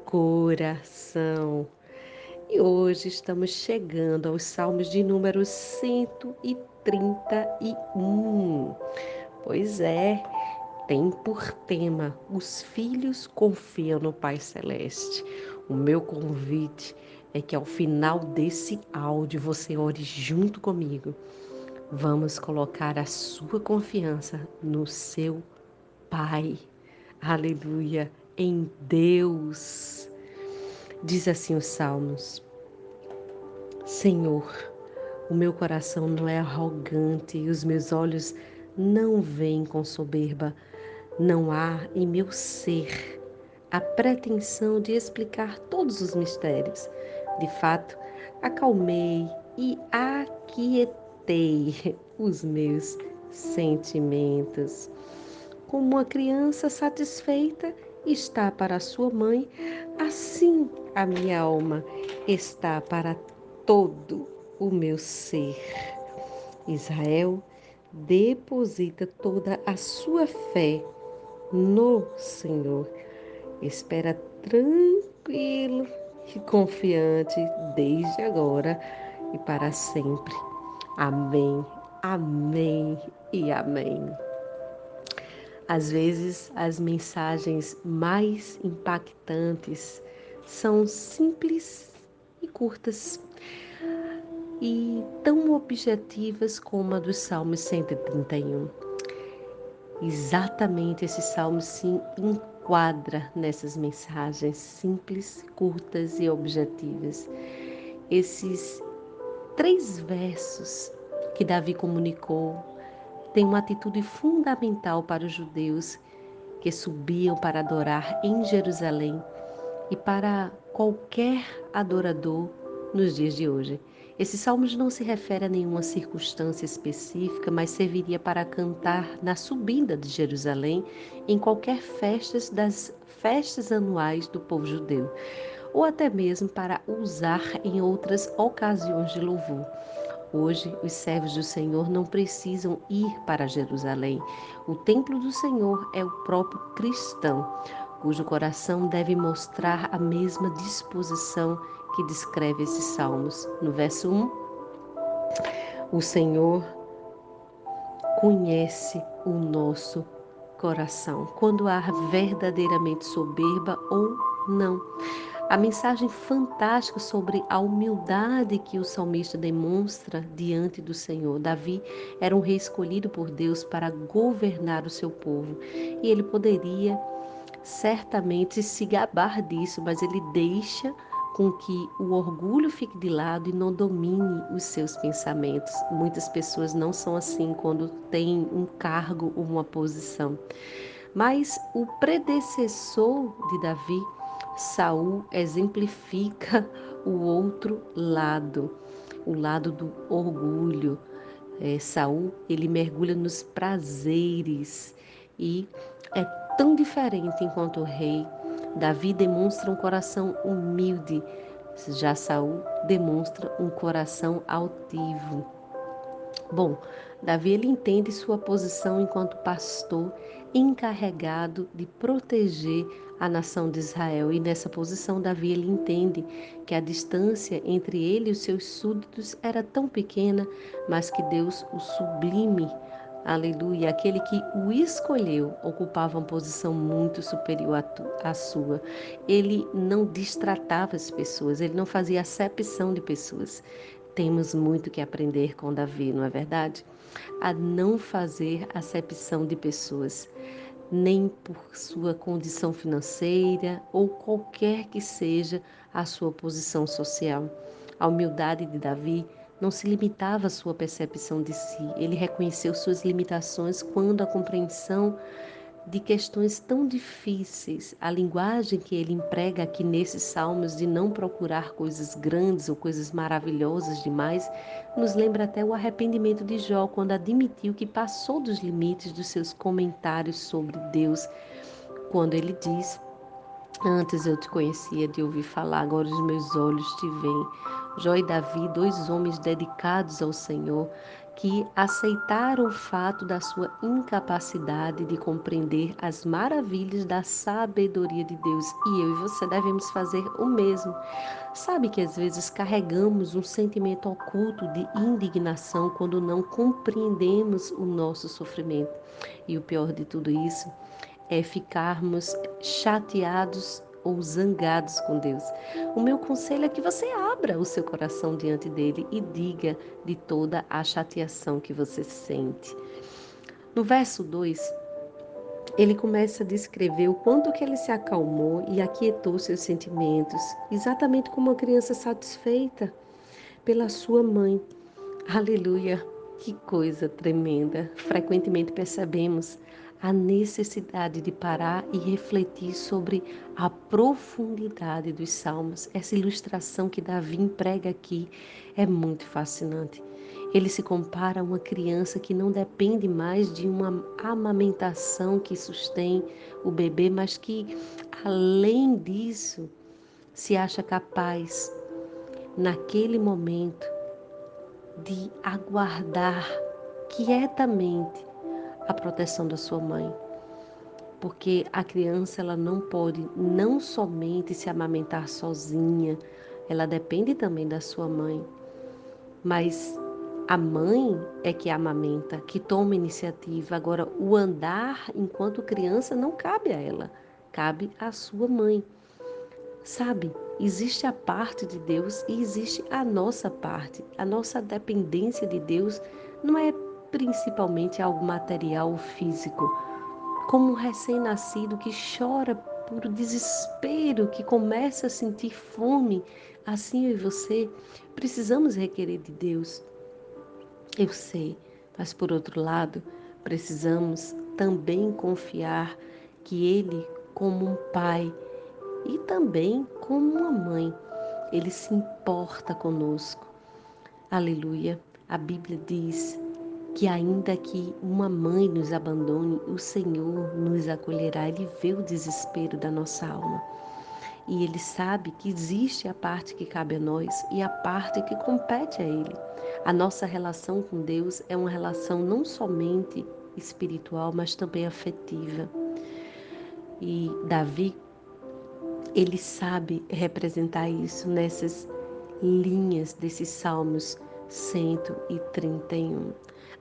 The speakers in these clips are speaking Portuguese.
coração. E hoje estamos chegando aos Salmos de número 131. Pois é, tem por tema: Os filhos confiam no Pai Celeste. O meu convite é que ao final desse áudio você ore junto comigo. Vamos colocar a sua confiança no seu Pai. Aleluia em Deus. Diz assim os Salmos: Senhor, o meu coração não é arrogante e os meus olhos não veem com soberba. Não há em meu ser a pretensão de explicar todos os mistérios. De fato, acalmei e aquietei os meus sentimentos. Como uma criança satisfeita está para sua mãe, assim a minha alma está para todo o meu ser. Israel deposita toda a sua fé no Senhor. Espera tranquilo e confiante desde agora e para sempre. Amém, amém e amém. Às vezes, as mensagens mais impactantes são simples e curtas, e tão objetivas como a do Salmo 131. Exatamente esse salmo se enquadra nessas mensagens simples, curtas e objetivas. Esses três versos que Davi comunicou tem uma atitude fundamental para os judeus que subiam para adorar em Jerusalém e para qualquer adorador nos dias de hoje. Esse salmo não se refere a nenhuma circunstância específica, mas serviria para cantar na subida de Jerusalém em qualquer festas das festas anuais do povo judeu, ou até mesmo para usar em outras ocasiões de louvor. Hoje, os servos do Senhor não precisam ir para Jerusalém. O templo do Senhor é o próprio cristão, cujo coração deve mostrar a mesma disposição que descreve esses salmos. No verso 1, o Senhor conhece o nosso coração, quando há verdadeiramente soberba ou não. A mensagem fantástica sobre a humildade que o salmista demonstra diante do Senhor. Davi era um rei escolhido por Deus para governar o seu povo e ele poderia certamente se gabar disso, mas ele deixa com que o orgulho fique de lado e não domine os seus pensamentos. Muitas pessoas não são assim quando têm um cargo ou uma posição. Mas o predecessor de Davi Saul exemplifica o outro lado, o lado do orgulho. É, Saul ele mergulha nos prazeres e é tão diferente enquanto rei. Davi demonstra um coração humilde, já Saul demonstra um coração altivo. Bom, Davi ele entende sua posição enquanto pastor encarregado de proteger a nação de Israel. E nessa posição, Davi ele entende que a distância entre ele e os seus súditos era tão pequena, mas que Deus o sublime Aleluia. Aquele que o escolheu ocupava uma posição muito superior à, sua. Ele não distratava as pessoas, ele não fazia acepção de pessoas. Temos muito que aprender com Davi, não é verdade? A não fazer acepção de pessoas nem por sua condição financeira ou qualquer que seja a sua posição social. A humildade de Davi não se limitava à sua percepção de si, ele reconheceu suas limitações quando a compreensão de questões tão difíceis, a linguagem que ele emprega aqui nesses salmos de não procurar coisas grandes ou coisas maravilhosas demais, nos lembra até o arrependimento de Jó quando admitiu que passou dos limites dos seus comentários sobre Deus, quando ele diz: Antes eu te conhecia de ouvir falar, agora os meus olhos te veem. Jó e Davi, dois homens dedicados ao Senhor, que aceitaram o fato da sua incapacidade de compreender as maravilhas da sabedoria de Deus. E eu e você devemos fazer o mesmo. Sabe que às vezes carregamos um sentimento oculto de indignação quando não compreendemos o nosso sofrimento. E o pior de tudo isso é ficarmos chateados ou zangados com Deus. O meu conselho é que você abra o seu coração diante dele e diga de toda a chateação que você sente. No verso 2, ele começa a descrever o quanto que ele se acalmou e aquietou seus sentimentos, exatamente como uma criança satisfeita pela sua mãe. Aleluia! Que coisa tremenda! Frequentemente percebemos a necessidade de parar e refletir sobre a profundidade dos salmos. Essa ilustração que Davi emprega aqui é muito fascinante. Ele se compara a uma criança que não depende mais de uma amamentação que sustém o bebê, mas que, além disso, se acha capaz, naquele momento, de aguardar quietamente a proteção da sua mãe. Porque a criança ela não pode não somente se amamentar sozinha, ela depende também da sua mãe. Mas a mãe é que amamenta, que toma iniciativa. Agora, o andar enquanto criança não cabe a ela, cabe à sua mãe. Sabe, existe a parte de Deus e existe a nossa parte. A nossa dependência de Deus não é principalmente algo material ou físico, como um recém-nascido que chora por desespero, que começa a sentir fome, assim eu e você precisamos requerer de Deus. Eu sei, mas por outro lado, precisamos também confiar que Ele, como um pai e também como uma mãe, Ele se importa conosco. Aleluia. A Bíblia diz que ainda que uma mãe nos abandone, o Senhor nos acolherá. Ele vê o desespero da nossa alma. E ele sabe que existe a parte que cabe a nós e a parte que compete a ele. A nossa relação com Deus é uma relação não somente espiritual, mas também afetiva. E Davi, ele sabe representar isso nessas linhas desses Salmos 131.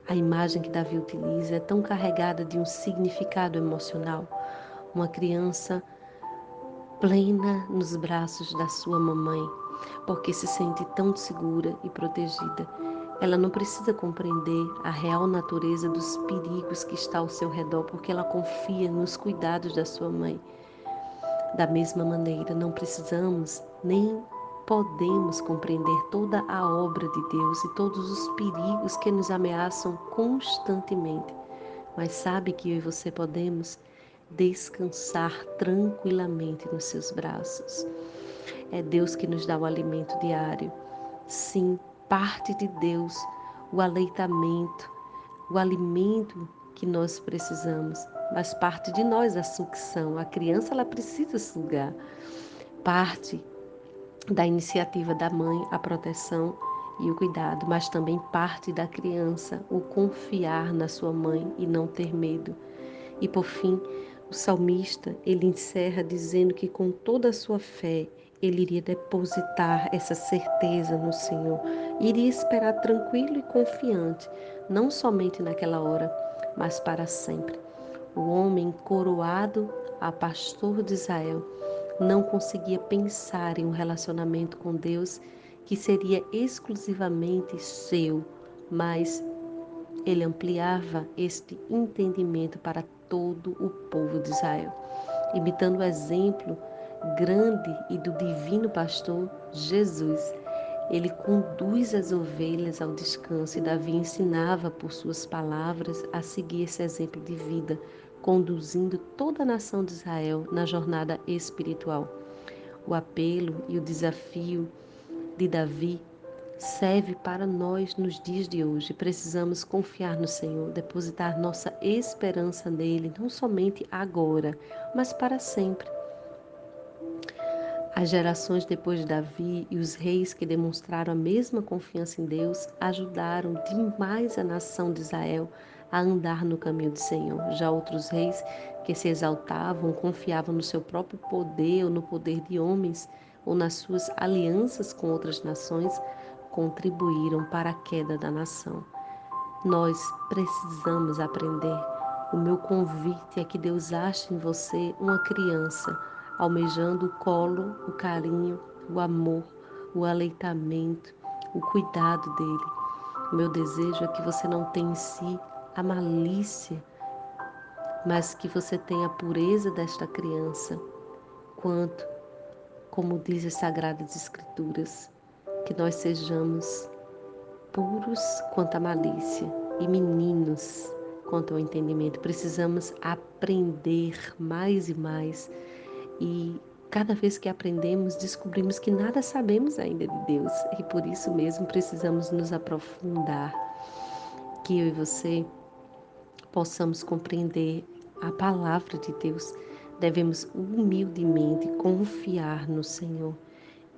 A imagem que Davi utiliza é tão carregada de um significado emocional. Uma criança plena nos braços da sua mamãe, porque se sente tão segura e protegida. Ela não precisa compreender a real natureza dos perigos que está ao seu redor, porque ela confia nos cuidados da sua mãe. Da mesma maneira, não precisamos nem podemos compreender toda a obra de Deus e todos os perigos que nos ameaçam constantemente, mas sabe que eu e você podemos descansar tranquilamente nos seus braços. É Deus que nos dá o alimento diário. Sim, parte de Deus, o aleitamento, o alimento que nós precisamos, mas parte de nós a sucção. A criança ela precisa sugar. Parte da iniciativa da mãe a proteção e o cuidado, mas também parte da criança o confiar na sua mãe e não ter medo. E por fim, o salmista, ele encerra dizendo que com toda a sua fé, ele iria depositar essa certeza no Senhor, iria esperar tranquilo e confiante, não somente naquela hora, mas para sempre. O homem coroado a pastor de Israel não conseguia pensar em um relacionamento com Deus que seria exclusivamente seu, mas ele ampliava este entendimento para todo o povo de Israel, imitando o exemplo grande e do divino pastor Jesus. Ele conduz as ovelhas ao descanso e Davi ensinava por suas palavras a seguir esse exemplo de vida conduzindo toda a nação de Israel na jornada espiritual. O apelo e o desafio de Davi serve para nós nos dias de hoje. Precisamos confiar no Senhor, depositar nossa esperança nele, não somente agora, mas para sempre. As gerações depois de Davi e os reis que demonstraram a mesma confiança em Deus ajudaram demais a nação de Israel a andar no caminho do Senhor. Já outros reis que se exaltavam, confiavam no seu próprio poder ou no poder de homens ou nas suas alianças com outras nações, contribuíram para a queda da nação. Nós precisamos aprender. O meu convite é que Deus ache em você uma criança, almejando o colo, o carinho, o amor, o aleitamento, o cuidado dele. Meu desejo é que você não tenha em si a malícia, mas que você tenha a pureza desta criança, quanto, como diz as Sagradas Escrituras, que nós sejamos puros quanto à malícia e meninos quanto ao entendimento. Precisamos aprender mais e mais e cada vez que aprendemos, descobrimos que nada sabemos ainda de Deus e por isso mesmo precisamos nos aprofundar. Que eu e você possamos compreender a palavra de Deus, devemos humildemente confiar no Senhor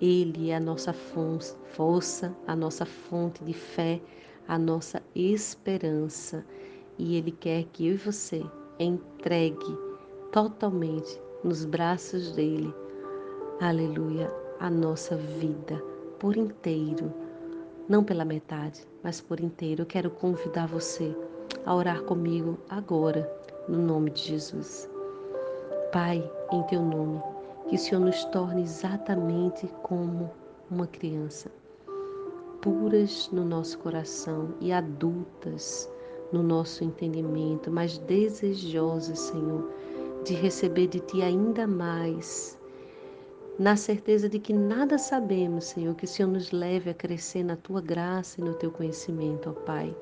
ele é a nossa força, a nossa fonte de fé, a nossa esperança. E Ele quer que eu e você entregue totalmente nos braços dele, aleluia, a nossa vida por inteiro. Não pela metade, mas por inteiro. Eu quero convidar você a orar comigo agora, no nome de Jesus. Pai, em teu nome que o Senhor nos torne exatamente como uma criança, puras no nosso coração e adultas no nosso entendimento, mas desejosas, Senhor, de receber de Ti ainda mais, na certeza de que nada sabemos, Senhor, que o Senhor nos leve a crescer na Tua graça e no Teu conhecimento, ó Pai.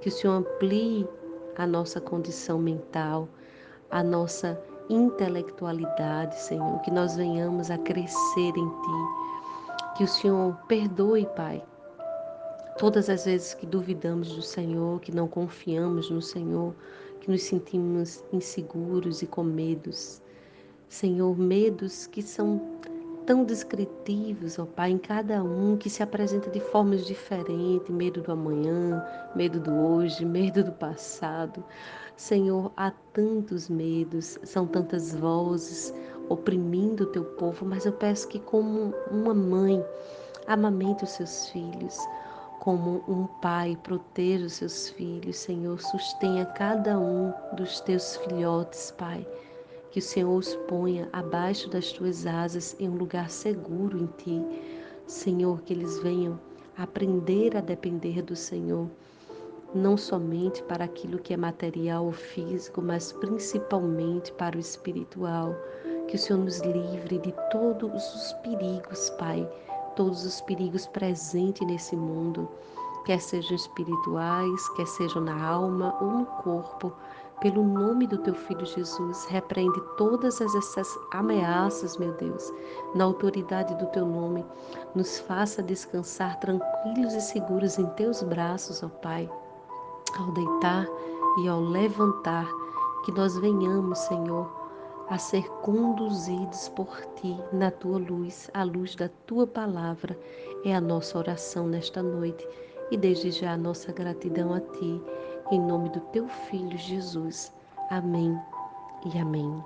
Que o Senhor amplie a nossa condição mental, a nossa intelectualidade, Senhor, que nós venhamos a crescer em Ti. Que o Senhor perdoe, Pai, todas as vezes que duvidamos do Senhor, que não confiamos no Senhor, que nos sentimos inseguros e com medos. Senhor, medos que são tão descritivos, ó Pai, em cada um que se apresenta de formas diferentes, medo do amanhã, medo do hoje, medo do passado. Senhor, há tantos medos, são tantas vozes oprimindo o teu povo, mas eu peço que como uma mãe amamente os seus filhos, como um pai proteja os seus filhos, Senhor, sustenha cada um dos teus filhotes, Pai que o Senhor os ponha abaixo das tuas asas em um lugar seguro em ti. Senhor, que eles venham aprender a depender do Senhor, não somente para aquilo que é material ou físico, mas principalmente para o espiritual. Que o Senhor nos livre de todos os perigos, Pai, todos os perigos presentes nesse mundo, quer sejam espirituais, quer sejam na alma ou no corpo pelo nome do teu filho Jesus, repreende todas essas ameaças, meu Deus, na autoridade do teu nome. Nos faça descansar tranquilos e seguros em teus braços, ó Pai, ao deitar e ao levantar, que nós venhamos, Senhor, a ser conduzidos por ti na tua luz, a luz da tua palavra. É a nossa oração nesta noite e desde já a nossa gratidão a ti em nome do teu filho Jesus. Amém e amém.